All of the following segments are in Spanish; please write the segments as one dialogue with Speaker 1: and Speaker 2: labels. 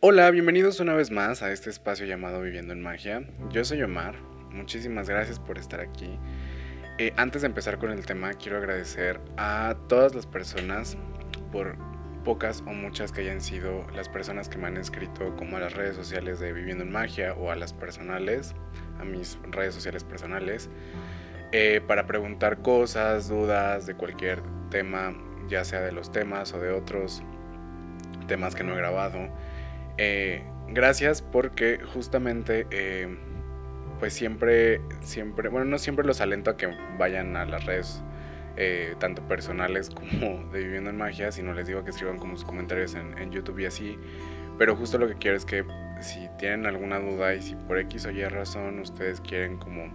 Speaker 1: Hola, bienvenidos una vez más a este espacio llamado Viviendo en Magia. Yo soy Omar, muchísimas gracias por estar aquí. Eh, antes de empezar con el tema, quiero agradecer a todas las personas, por pocas o muchas que hayan sido las personas que me han escrito como a las redes sociales de Viviendo en Magia o a las personales, a mis redes sociales personales, eh, para preguntar cosas, dudas de cualquier tema, ya sea de los temas o de otros temas que no he grabado. Eh, gracias porque justamente eh, pues siempre, siempre, bueno, no siempre los alento a que vayan a las redes eh, tanto personales como de Viviendo en Magia, sino les digo que escriban como sus comentarios en, en, YouTube y así. Pero justo lo que quiero es que si tienen alguna duda y si por X o Y razón ustedes quieren como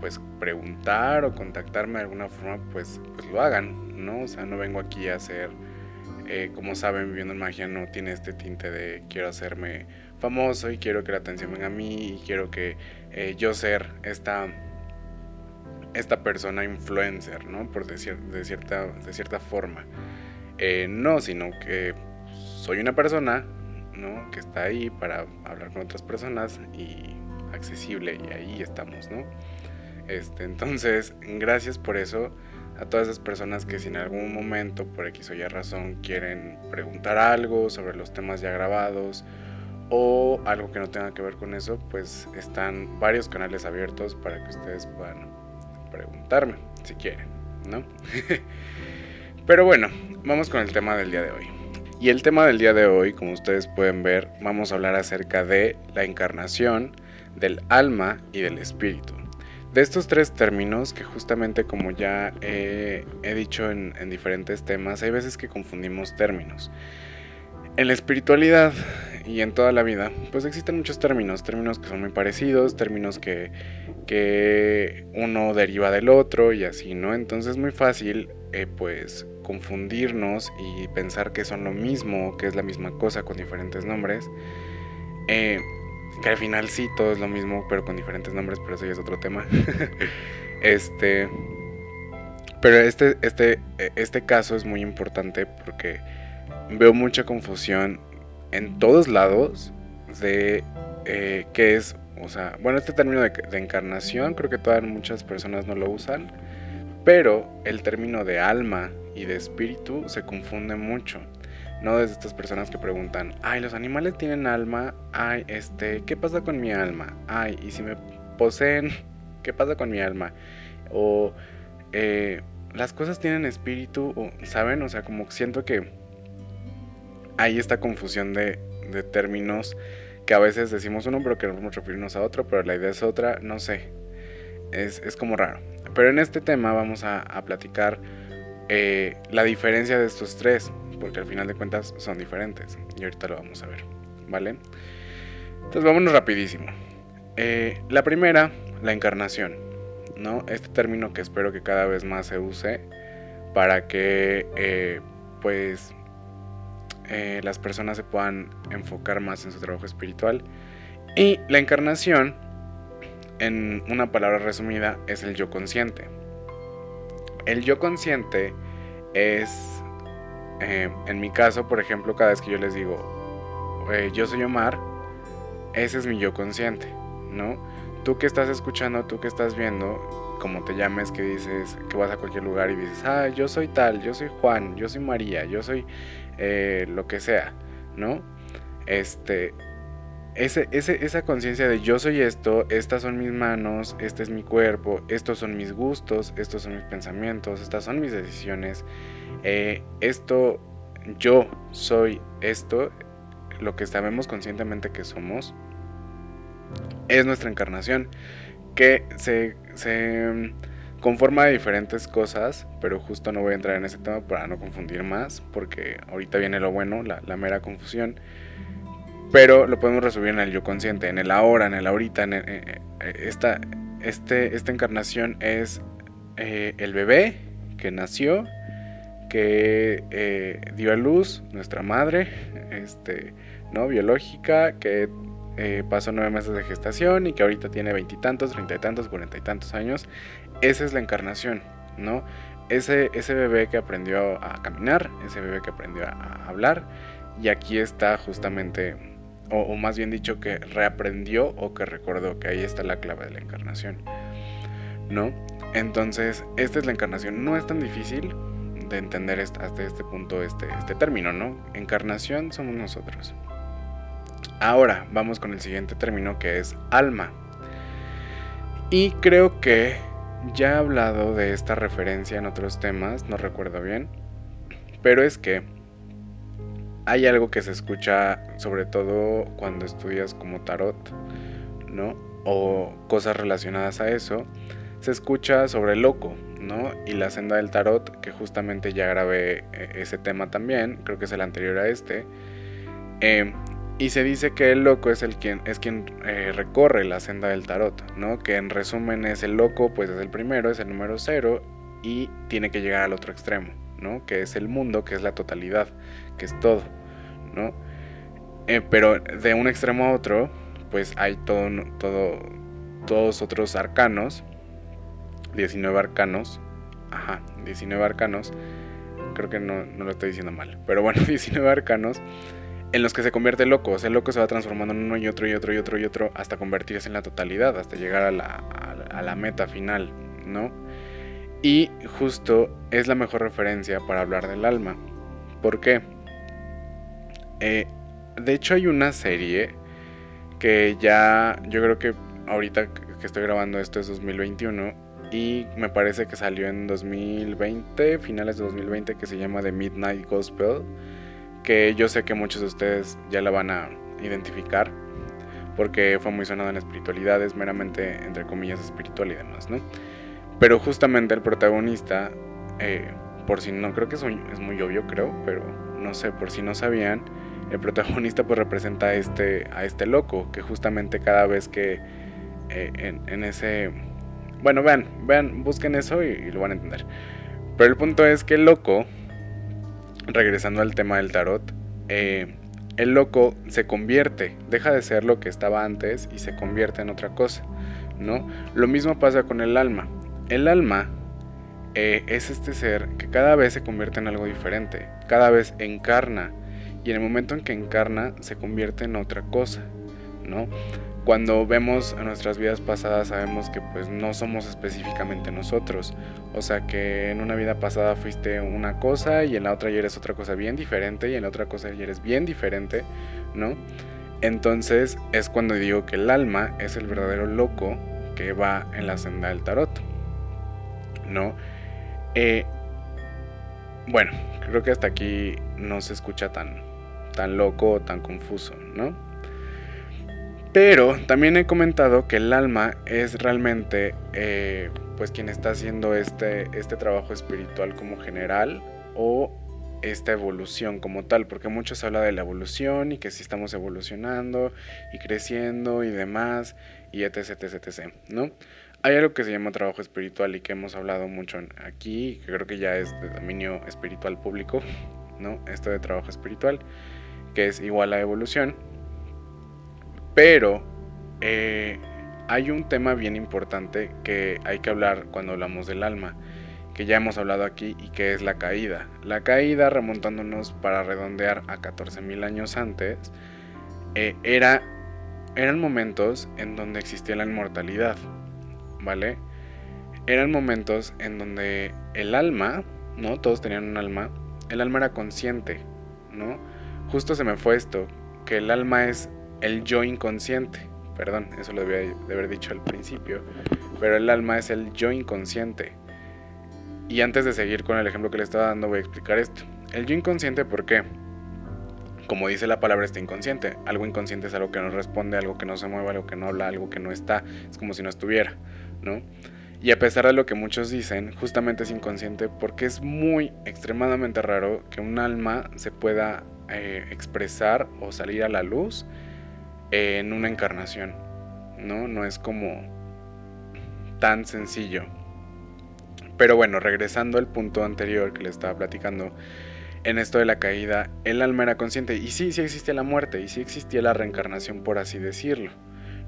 Speaker 1: pues preguntar o contactarme de alguna forma, pues, pues lo hagan, ¿no? O sea, no vengo aquí a hacer eh, como saben, Viviendo en Magia no tiene este tinte de quiero hacerme famoso y quiero que la atención venga a mí y quiero que eh, yo ser esta, esta persona influencer, ¿no? Por decir, de, cierta, de cierta forma. Eh, no, sino que soy una persona, ¿no? Que está ahí para hablar con otras personas y accesible y ahí estamos, ¿no? Este, entonces, gracias por eso a todas esas personas que si en algún momento, por X o Y razón, quieren preguntar algo sobre los temas ya grabados o algo que no tenga que ver con eso, pues están varios canales abiertos para que ustedes puedan preguntarme si quieren, ¿no? Pero bueno, vamos con el tema del día de hoy. Y el tema del día de hoy, como ustedes pueden ver, vamos a hablar acerca de la encarnación, del alma y del espíritu de estos tres términos, que justamente como ya he dicho en, diferentes temas, hay veces que confundimos términos. En la espiritualidad y en toda la vida, pues existen muchos términos, términos que son muy parecidos, términos que, que uno deriva del otro y así, ¿no? Entonces es muy fácil, eh, pues, confundirnos y pensar que son lo mismo, que es la misma cosa con diferentes nombres. Eh, que al final sí, todo es lo mismo, pero con diferentes nombres, pero eso ya es otro tema. este. Pero este, este, este caso es muy importante porque veo mucha confusión en todos lados de eh, qué es, o sea, bueno, este término de, encarnación creo que todas muchas personas no lo usan, pero el término de alma y de espíritu se confunde mucho. No desde estas personas que preguntan, ay, los animales tienen alma, ay, este, ¿qué pasa con mi alma? Ay, y si me poseen, ¿qué pasa con mi alma? O eh, las cosas tienen espíritu, o, ¿saben? O sea, como siento que hay esta confusión de, de términos que a veces decimos uno, pero queremos referirnos a otro, pero la idea es otra, no sé. Es, es como raro. Pero en este tema vamos a, a platicar eh, la diferencia de estos tres porque al final de cuentas son diferentes. Y ahorita lo vamos a ver, ¿vale? Entonces vámonos rapidísimo. Eh, la primera, la encarnación, ¿no? Este término que espero que cada vez más se use para que, eh, pues, eh, las personas se puedan enfocar más en su trabajo espiritual. Y la encarnación, en una palabra resumida, es el yo consciente. El yo consciente es eh, en mi caso, por ejemplo, cada vez que yo les digo, eh, yo soy Omar, ese es mi yo consciente, ¿no? Tú que estás escuchando, tú que estás viendo, como te llames, que dices, que vas a cualquier lugar y dices, ah, yo soy tal, yo soy Juan, yo soy María, yo soy eh, lo que sea, ¿no? Este, ese, esa conciencia de yo soy esto, estas son mis manos, este es mi cuerpo, estos son mis gustos, estos son mis pensamientos, estas son mis decisiones, eh, esto, yo soy esto, lo que sabemos conscientemente que somos, es nuestra encarnación, que se, mm, conforma de diferentes cosas, pero justo no voy a entrar en ese tema para no confundir más, porque ahorita viene lo bueno, la, mera confusión, pero lo podemos resumir en el yo consciente, en el ahora, en el ahorita, en eh, eh, esta, este, esta encarnación es el bebé que nació que eh, dio a luz nuestra madre, este, ¿no? Biológica, que eh, pasó nueve meses de gestación y que ahorita tiene veintitantos, treinta y tantos, cuarenta y tantos años. Esa es la encarnación, ¿no? Ese, ese bebé que aprendió a caminar, ese bebé que aprendió a hablar, y aquí está justamente, o, o más bien dicho, que reaprendió o que recordó que ahí está la clave de la encarnación, ¿no? Entonces, esta es la encarnación. No es tan difícil de entender hasta este punto este, este término, ¿no? Encarnación somos nosotros. Ahora vamos con el siguiente término que es alma. Y creo que ya he hablado de esta referencia en otros temas, no recuerdo bien, pero es que hay algo que se escucha sobre todo cuando estudias como tarot, ¿no? O cosas relacionadas a eso, se escucha sobre el loco, ¿no? Y la senda del tarot, que justamente ya grabé eh, ese tema también, creo que es el anterior a este. Eh, y se dice que el loco es el quien es quien eh, recorre la senda del tarot, ¿no? Que en resumen es el loco, pues es el primero, es el número cero y tiene que llegar al otro extremo, ¿no? Que es el mundo, que es la totalidad, que es todo, ¿no? pero de un extremo a otro, pues hay todo, todo, todos otros arcanos 19 arcanos. Ajá, 19 arcanos. Creo que no, lo estoy diciendo mal. Pero bueno, 19 arcanos en los que se convierte loco. O sea, el loco se va transformando en uno y otro y otro y otro y otro hasta convertirse en la totalidad, hasta llegar a la, meta final, ¿no? Y justo es la mejor referencia para hablar del alma. ¿Por qué? Eh, de hecho hay una serie que ya, yo creo que ahorita que estoy grabando esto es 2021, y me parece que salió en 2020, finales de 2020, que se llama The Midnight Gospel, que yo sé que muchos de ustedes ya la van a identificar, porque fue muy sonada en la espiritualidad, es meramente, entre comillas, espiritual y demás, ¿no? Pero justamente el protagonista, eh, por si no, creo que es muy, es muy obvio, creo, pero no sé, por si no sabían, el protagonista pues representa a este, a este loco, que justamente cada vez que eh, en ese bueno, vean, vean, busquen eso y, lo van a entender. Pero el punto es que el loco, regresando al tema del tarot, eh, el loco se convierte, deja de ser lo que estaba antes y se convierte en otra cosa, ¿no? Lo mismo pasa con el alma. El alma eh, es este ser que cada vez se convierte en algo diferente, cada vez encarna y en el momento en que encarna se convierte en otra cosa, ¿no? Cuando vemos nuestras vidas pasadas sabemos que pues no somos específicamente nosotros. O sea que en una vida pasada fuiste una cosa y en la otra ya eres otra cosa bien diferente y en la otra cosa ya eres bien diferente, ¿no? Entonces es cuando digo que el alma es el verdadero loco que va en la senda del tarot, ¿no? Eh, bueno, creo que hasta aquí no se escucha tan, tan loco o tan confuso, ¿no? Pero también he comentado que el alma es realmente eh, pues quien está haciendo este, este trabajo espiritual como general o esta evolución como tal, porque muchos hablan de la evolución y que si estamos evolucionando y creciendo y demás y etc, etc, etc, ¿no? Hay algo que se llama trabajo espiritual y que hemos hablado mucho aquí, que creo que ya es de dominio espiritual público, ¿no? Esto de trabajo espiritual, que es igual a evolución pero eh, hay un tema bien importante que hay que hablar cuando hablamos del alma, que ya hemos hablado aquí y que es la caída. La caída, remontándonos para redondear a 14.000 años antes, eh, era, eran momentos en donde existía la inmortalidad, ¿vale? Eran momentos en donde el alma, ¿no? Todos tenían un alma, el alma era consciente, ¿no? Justo se me fue esto, que el alma es el yo inconsciente. Perdón, eso lo debía de haber dicho al principio. Pero el alma es el yo inconsciente. Y antes de seguir con el ejemplo que le estaba dando, voy a explicar esto. El yo inconsciente, ¿por qué? Como dice la palabra, está inconsciente. Algo inconsciente es algo que no responde, algo que no se mueve, algo que no habla, algo que no está. Es como si no estuviera, ¿no? Y a pesar de lo que muchos dicen, justamente es inconsciente porque es muy extremadamente raro que un alma se pueda eh, expresar o salir a la luz en una encarnación, ¿no? No es como tan sencillo. Pero bueno, regresando al punto anterior que le estaba platicando, en esto de la caída, el alma era consciente. Y sí, sí existía la muerte, y sí existía la reencarnación, por así decirlo,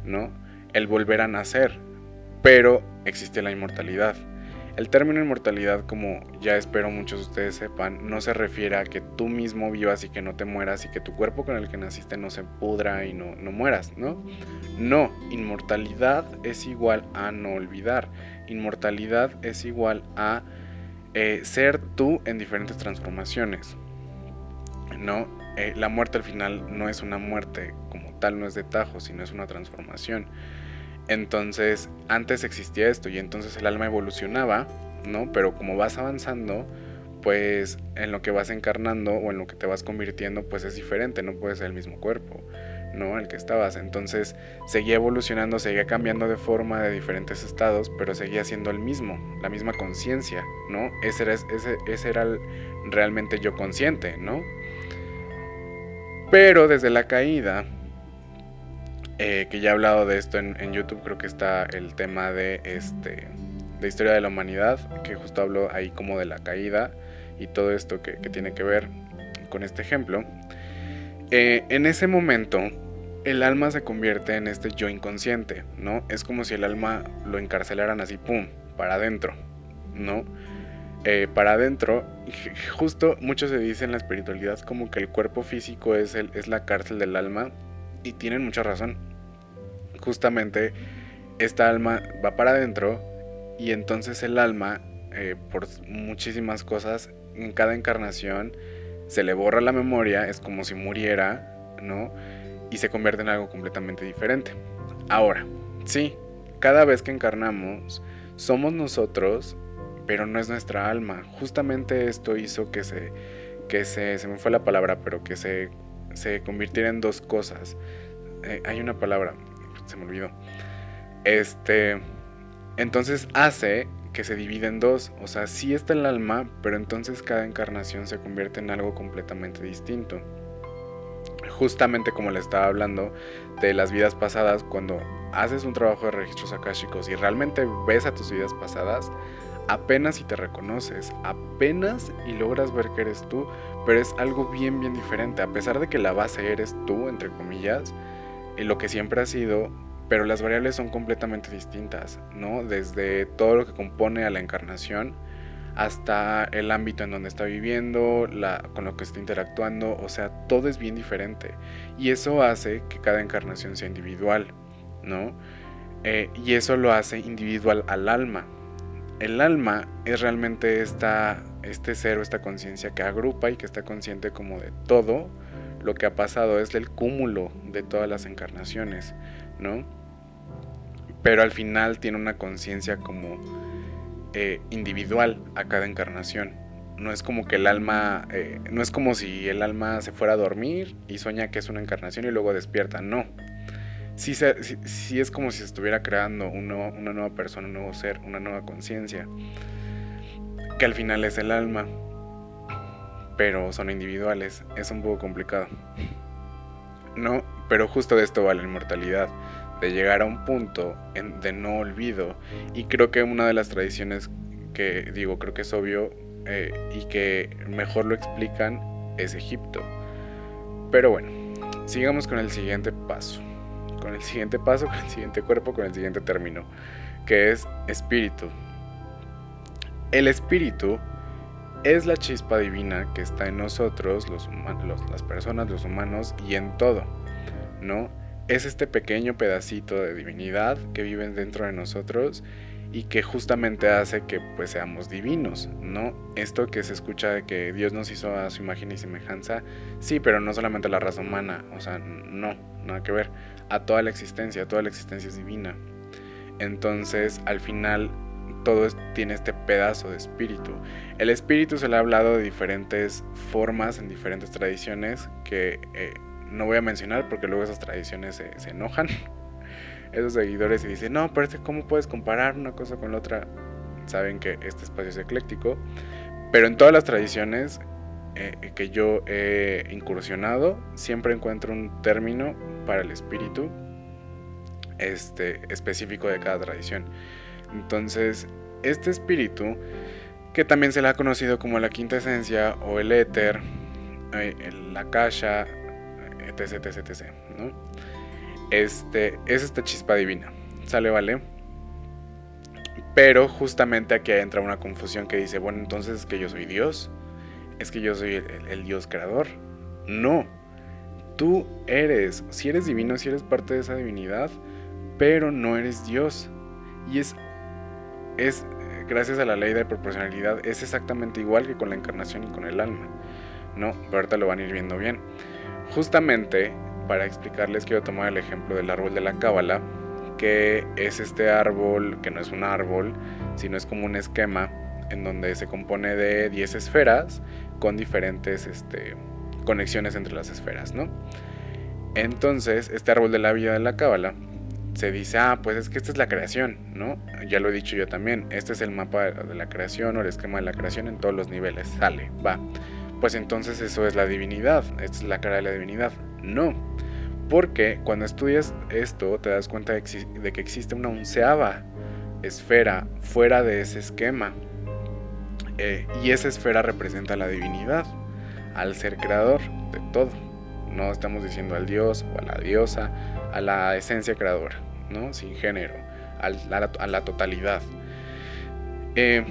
Speaker 1: ¿no? El volver a nacer, pero existía la inmortalidad. El término inmortalidad, como ya espero muchos de ustedes sepan, no se refiere a que tú mismo vivas y que no te mueras y que tu cuerpo con el que naciste no se pudra y no, no mueras, ¿no? No, inmortalidad es igual a no olvidar. Inmortalidad es igual a eh, ser tú en diferentes transformaciones. ¿no? Eh, la muerte al final no es una muerte como tal, no es de tajo, sino es una transformación. Entonces, antes existía esto y entonces el alma evolucionaba, ¿no? Pero como vas avanzando, pues en lo que vas encarnando o en lo que te vas convirtiendo, pues es diferente, no puede ser el mismo cuerpo. ¿no? El que estabas. Entonces seguía evolucionando, seguía cambiando de forma de diferentes estados, pero seguía siendo el mismo, la misma conciencia, ¿no? Ese era, ese, ese era realmente yo consciente, ¿no? Pero desde la caída, eh, que ya he hablado de esto en, YouTube, creo que está el tema de este de historia de la humanidad, que justo hablo ahí como de la caída y todo esto que, tiene que ver con este ejemplo. Eh, en ese momento, el alma se convierte en este yo inconsciente, ¿no? Es como si el alma lo encarcelaran así, ¡pum!, para adentro, ¿no? Eh, para adentro, justo mucho se dice en la espiritualidad como que el cuerpo físico es, el, es la cárcel del alma y tienen mucha razón. Justamente esta alma va para adentro y entonces el alma, eh, por muchísimas cosas, en cada encarnación se le borra la memoria, es como si muriera, ¿no? y se convierte en algo completamente diferente. Ahora, sí, cada vez que encarnamos, somos nosotros, pero no es nuestra alma. Justamente esto hizo que se, que se, se me fue la palabra, pero que se, se convirtiera en dos cosas. Eh, hay una palabra, se me olvidó. Este, entonces hace que se divide en dos. O sea, sí está el alma, pero entonces cada encarnación se convierte en algo completamente distinto justamente como le estaba hablando de las vidas pasadas, cuando haces un trabajo de registros akáshicos y realmente ves a tus vidas pasadas, apenas si te reconoces, apenas y logras ver que eres tú, pero es algo bien, bien diferente, a pesar de que la base eres tú, entre comillas, y lo que siempre has sido, pero las variables son completamente distintas, ¿no? Desde todo lo que compone a la encarnación, hasta el ámbito en donde está viviendo, la, con lo que está interactuando, o sea, todo es bien diferente. Y eso hace que cada encarnación sea individual, ¿no? Eh, y eso lo hace individual al alma. El alma es realmente esta, este ser o esta conciencia que agrupa y que está consciente como de todo lo que ha pasado, es el cúmulo de todas las encarnaciones, ¿no? Pero al final tiene una conciencia como eh, individual a cada encarnación. No es como que el alma, eh, no es como si el alma se fuera a dormir y sueña que es una encarnación y luego despierta, no. Sí, es como si estuviera creando una nueva persona, un nuevo ser, una nueva conciencia, que al final es el alma, pero son individuales, es un poco complicado. No, pero justo de esto va la inmortalidad de llegar a un punto de no olvido. Y creo que una de las tradiciones que digo, creo que es obvio eh, y que mejor lo explican es Egipto. Pero bueno, sigamos con el siguiente paso. Con el siguiente paso, con el siguiente cuerpo, con el siguiente término, que es espíritu. El espíritu es la chispa divina que está en nosotros, las personas, los humanos y en todo, ¿no? es este pequeño pedacito de divinidad que vive dentro de nosotros y que justamente hace que pues seamos divinos, ¿no? Esto que se escucha de que Dios nos hizo a su imagen y semejanza, sí, pero no solamente la raza humana, o sea, no, nada que ver, a toda la existencia, toda la existencia es divina. Entonces, al final, todo tiene este pedazo de espíritu. El espíritu se le ha hablado de diferentes formas, en diferentes tradiciones, que eh, no voy a mencionar porque luego esas tradiciones se, enojan. Esos seguidores y dicen, no, pero ¿cómo puedes comparar una cosa con la otra? Saben que este espacio es ecléctico. Pero en todas las tradiciones eh, que yo he incursionado, siempre encuentro un término para el espíritu este, específico de cada tradición. Entonces, este espíritu que también se le ha conocido como la quinta esencia o el éter, eh, la kasha, etc, etc, etc, ¿no? Este, es esta chispa divina, ¿sale, vale? Pero justamente aquí entra una confusión que dice, bueno, entonces es que yo soy Dios, es que yo soy el, Dios creador. No, tú eres, si eres divino, si eres parte de esa divinidad, pero no eres Dios. Y es, es gracias a la ley de proporcionalidad, es exactamente igual que con la encarnación y con el alma. No, pero ahorita lo van a ir viendo bien. Justamente, para explicarles, quiero tomar el ejemplo del árbol de la cábala, que es este árbol, que no es un árbol, sino es como un esquema en donde se compone de 10 esferas con diferentes este, conexiones entre las esferas, ¿no? Entonces, este árbol de la vida de la cábala se dice, ah, pues es que esta es la creación, ¿no? Ya lo he dicho yo también, este es el mapa de la creación o el esquema de la creación en todos los niveles, sale, va. Pues entonces eso es la divinidad, esta es la cara de la divinidad. No, porque cuando estudias esto te das cuenta de, que existe una onceava esfera fuera de ese esquema. Eh, y esa esfera representa la divinidad, al ser creador de todo. No estamos diciendo al dios o a la diosa, a la esencia creadora, ¿no? Sin género, a la, totalidad. Eh,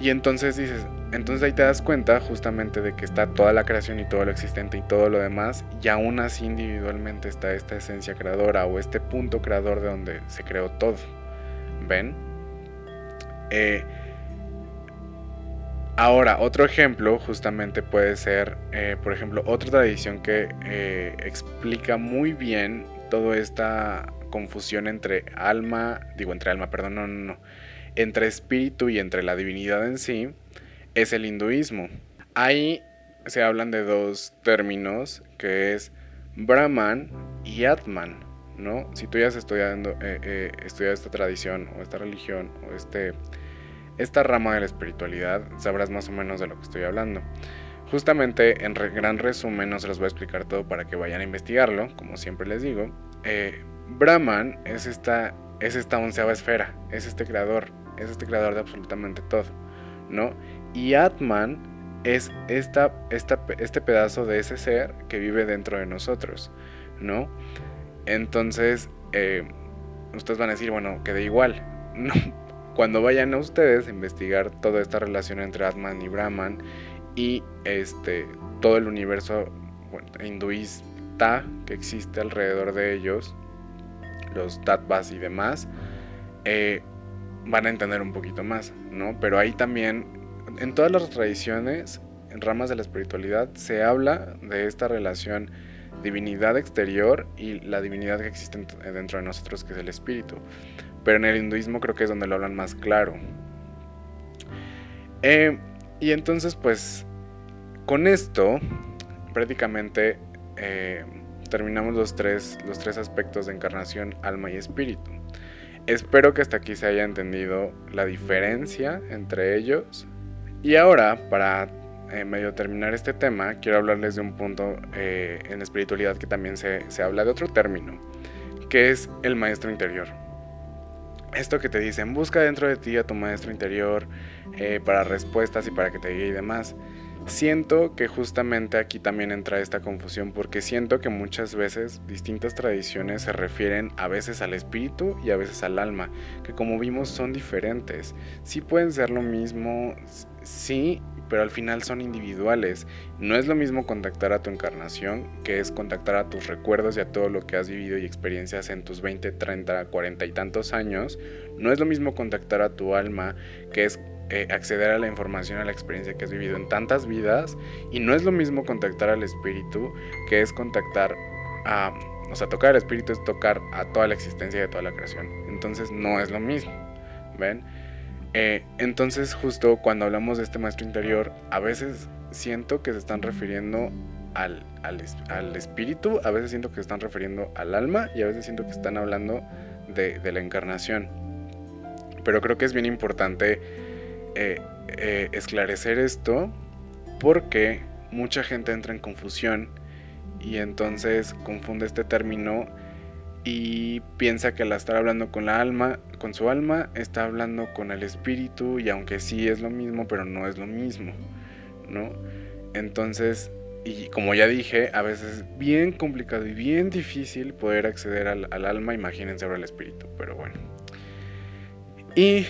Speaker 1: y entonces dices, entonces ahí te das cuenta justamente de que está toda la creación y todo lo existente y todo lo demás, y aún así individualmente está esta esencia creadora o este punto creador de donde se creó todo. ¿Ven? Eh, ahora, otro ejemplo justamente puede ser, eh, por ejemplo, otra tradición que eh, explica muy bien toda esta confusión entre alma, digo entre alma, perdón, no, no, no, entre espíritu y entre la divinidad en sí es el hinduismo. Ahí se hablan de dos términos que es Brahman y Atman, ¿no? Si tú ya has eh, estudiado esta tradición o esta religión o este, esta rama de la espiritualidad, sabrás más o menos de lo que estoy hablando. Justamente, en gran resumen, no se los voy a explicar todo para que vayan a investigarlo, como siempre les digo. Eh, Brahman es esta, es esta onceava esfera, es este creador, es este creador de absolutamente todo, ¿no? Y Atman es esta, este pedazo de ese ser que vive dentro de nosotros, ¿no? Entonces, eh, ustedes van a decir, bueno, queda igual. No. Cuando vayan a ustedes a investigar toda esta relación entre Atman y Brahman y este, todo el universo hinduista que existe alrededor de ellos, los tattvas y demás, eh, van a entender un poquito más, ¿no? Pero ahí también en todas las tradiciones, en ramas de la espiritualidad, se habla de esta relación divinidad exterior y la divinidad que existe dentro de nosotros, que es el espíritu. Pero en el hinduismo creo que es donde lo hablan más claro. Eh, y entonces, pues, con esto, prácticamente eh, terminamos los tres, los tres aspectos de encarnación, alma y espíritu. Espero que hasta aquí se haya entendido la diferencia entre ellos y ahora, para eh, medio terminar este tema, quiero hablarles de un punto eh, en espiritualidad que también se, habla de otro término, que es el maestro interior. Esto que te dicen, busca dentro de ti a tu maestro interior eh, para respuestas y para que te guíe y demás. Siento que justamente aquí también entra esta confusión porque siento que muchas veces distintas tradiciones se refieren a veces al espíritu y a veces al alma, que como vimos son diferentes. Sí pueden ser lo mismo, sí, pero al final son individuales. No es lo mismo contactar a tu encarnación, que es contactar a tus recuerdos y a todo lo que has vivido y experiencias en tus 20, 30, 40 y tantos años. No es lo mismo contactar a tu alma, que es eh, acceder a la información, a la experiencia que has vivido en tantas vidas. Y no es lo mismo contactar al espíritu, que es contactar a... O sea, tocar al espíritu es tocar a toda la existencia de toda la creación. Entonces no es lo mismo. ¿Ven? Eh, entonces justo cuando hablamos de este maestro interior, a veces siento que se están refiriendo al, al, espíritu, a veces siento que se están refiriendo al alma y a veces siento que están hablando de, la encarnación. Pero creo que es bien importante eh, eh, esclarecer esto porque mucha gente entra en confusión y entonces confunde este término y piensa que al estar hablando con la alma, con su alma, está hablando con el espíritu y aunque sí es lo mismo, pero no es lo mismo, ¿no? Entonces, y como ya dije, a veces es bien complicado y bien difícil poder acceder al, al alma, imagínense ahora el espíritu, pero bueno. Y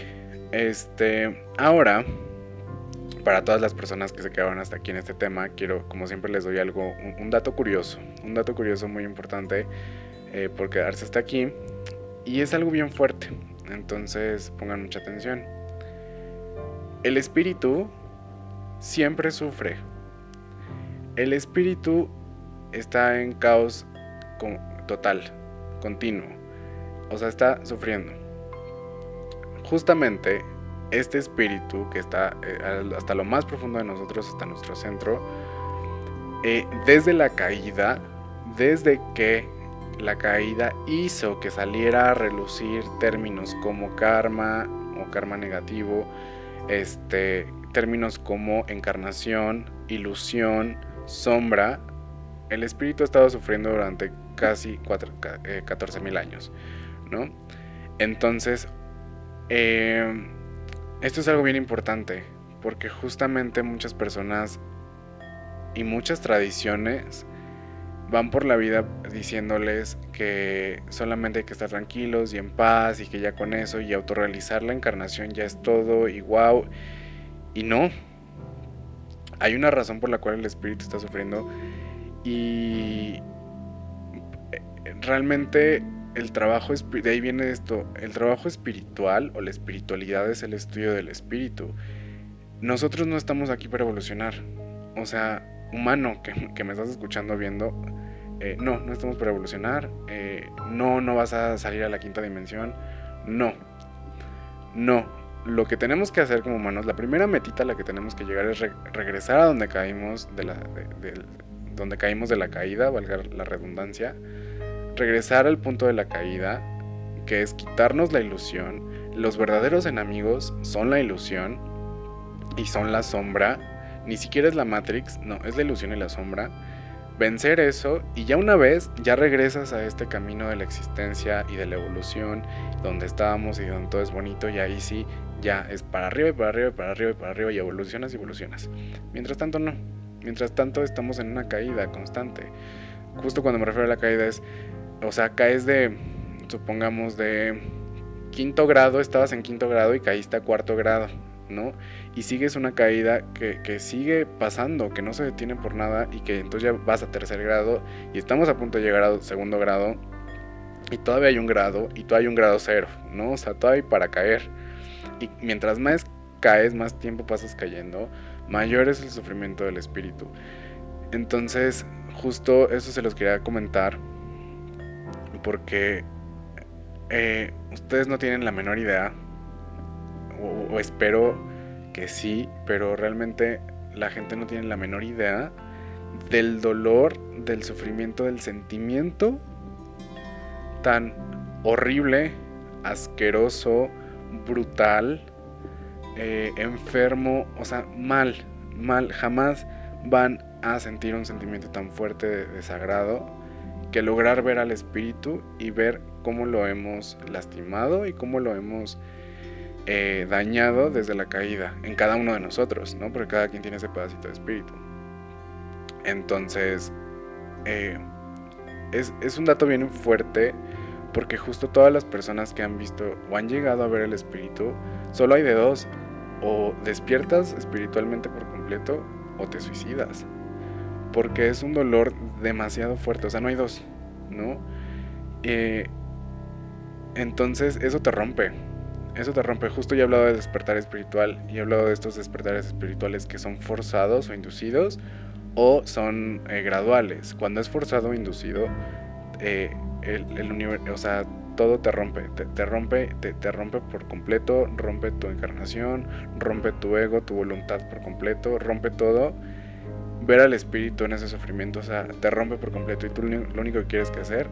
Speaker 1: este, ahora, para todas las personas que se quedaron hasta aquí en este tema, quiero, como siempre, les doy algo, un, dato curioso, un dato curioso muy importante eh, por quedarse hasta aquí. Y es algo bien fuerte, entonces pongan mucha atención. El espíritu siempre sufre. El espíritu está en caos total, continuo. O sea, está sufriendo justamente este espíritu que está eh, hasta lo más profundo de nosotros, hasta nuestro centro, eh, desde la caída, desde que la caída hizo que saliera a relucir términos como karma o karma negativo, este, términos como encarnación, ilusión, sombra, el espíritu ha estado sufriendo durante casi 14 mil años, ¿no? Entonces, eh, esto es algo bien importante, porque justamente muchas personas y muchas tradiciones van por la vida diciéndoles que solamente hay que estar tranquilos y en paz y que ya con eso y autorrealizar la encarnación ya es todo y wow. Y no. Hay una razón por la cual el espíritu está sufriendo y eh, realmente el trabajo, de ahí viene esto, el trabajo espiritual o la espiritualidad es el estudio del espíritu. Nosotros no estamos aquí para evolucionar. O sea, humano que, me estás escuchando, viendo, eh, no, no estamos para evolucionar. Eh, no, no vas a salir a la quinta dimensión. No, no. Lo que tenemos que hacer como humanos, la primera metita a la que tenemos que llegar es regresar a donde caímos de la, donde caímos de la caída, valga la redundancia regresar al punto de la caída, que es quitarnos la ilusión. Los verdaderos enemigos son la ilusión y son la sombra. Ni siquiera es la Matrix, no, es la ilusión y la sombra. Vencer eso y ya una vez ya regresas a este camino de la existencia y de la evolución, donde estábamos y donde todo es bonito y ahí sí ya es para arriba y para arriba y para arriba y para arriba y evolucionas y evolucionas. Mientras tanto no. Mientras tanto estamos en una caída constante. Justo cuando me refiero a la caída es o sea, caes de, supongamos, de quinto grado, estabas en quinto grado y caíste a cuarto grado, ¿no? Y sigues una caída que, sigue pasando, que no se detiene por nada y que entonces ya vas a tercer grado y estamos a punto de llegar a segundo grado y todavía hay un grado y todavía hay un grado cero, ¿no? O sea, todavía hay para caer. Y mientras más caes, más tiempo pasas cayendo, mayor es el sufrimiento del espíritu. Entonces, justo eso se los quería comentar porque eh, ustedes no tienen la menor idea, o, espero que sí, pero realmente la gente no tiene la menor idea del dolor, del sufrimiento, del sentimiento tan horrible, asqueroso, brutal, eh, enfermo, o sea, mal, mal, jamás van a sentir un sentimiento tan fuerte de desagrado que lograr ver al espíritu y ver cómo lo hemos lastimado y cómo lo hemos eh, dañado desde la caída en cada uno de nosotros, ¿no? Porque cada quien tiene ese pedacito de espíritu. Entonces, eh, es, es un dato bien fuerte porque justo todas las personas que han visto o han llegado a ver el espíritu, solo hay de dos, o despiertas espiritualmente por completo o te suicidas porque es un dolor demasiado fuerte, o sea, no hay dos, ¿no? Eh, entonces eso te rompe, eso te rompe. Justo ya he hablado de despertar espiritual y he hablado de estos despertares espirituales que son forzados o inducidos o son eh, graduales. Cuando es forzado o inducido, eh, el, universo, o sea, todo te rompe, te, rompe, te, te, rompe por completo, rompe tu encarnación, rompe tu ego, tu voluntad por completo, rompe todo ver al espíritu en ese sufrimiento, o sea, te rompe por completo y tú lo único que quieres que hacer,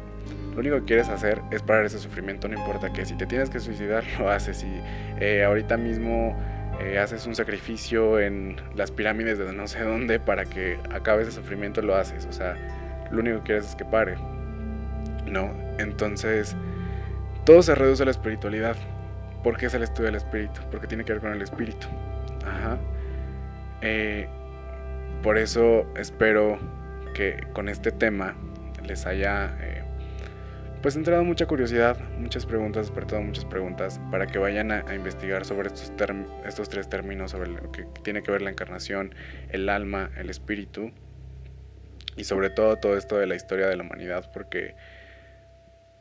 Speaker 1: lo único que quieres hacer es parar ese sufrimiento, no importa que si te tienes que suicidar, lo haces. y eh, ahorita mismo eh, haces un sacrificio en las pirámides de no sé dónde para que acabe ese sufrimiento, lo haces. O sea, lo único que quieres es que pare. ¿no? Entonces, todo se reduce a la espiritualidad. ¿Por qué es el estudio del espíritu? Porque tiene que ver con el espíritu. Ajá. Eh, por eso espero que con este tema les haya eh, pues entrado mucha curiosidad, muchas preguntas, despertado muchas preguntas para que vayan a, investigar sobre estos, estos tres términos, sobre lo que tiene que ver la encarnación, el alma, el espíritu y sobre todo todo esto de la historia de la humanidad porque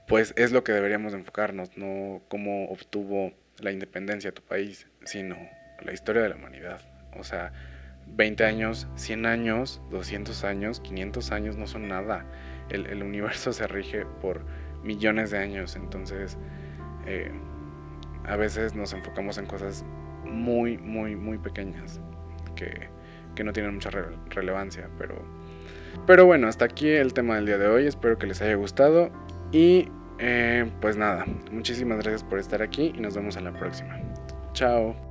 Speaker 1: pues es lo que deberíamos enfocarnos, no cómo obtuvo la independencia tu país, sino la historia de la humanidad. O sea, 20 años, 100 años, 200 años, 500 años no son nada. El, universo se rige por millones de años, entonces eh, a veces nos enfocamos en cosas muy, muy, muy pequeñas que, no tienen mucha relevancia, pero, pero bueno, hasta aquí el tema del día de hoy, espero que les haya gustado y eh, pues nada, muchísimas gracias por estar aquí y nos vemos en la próxima. Chao.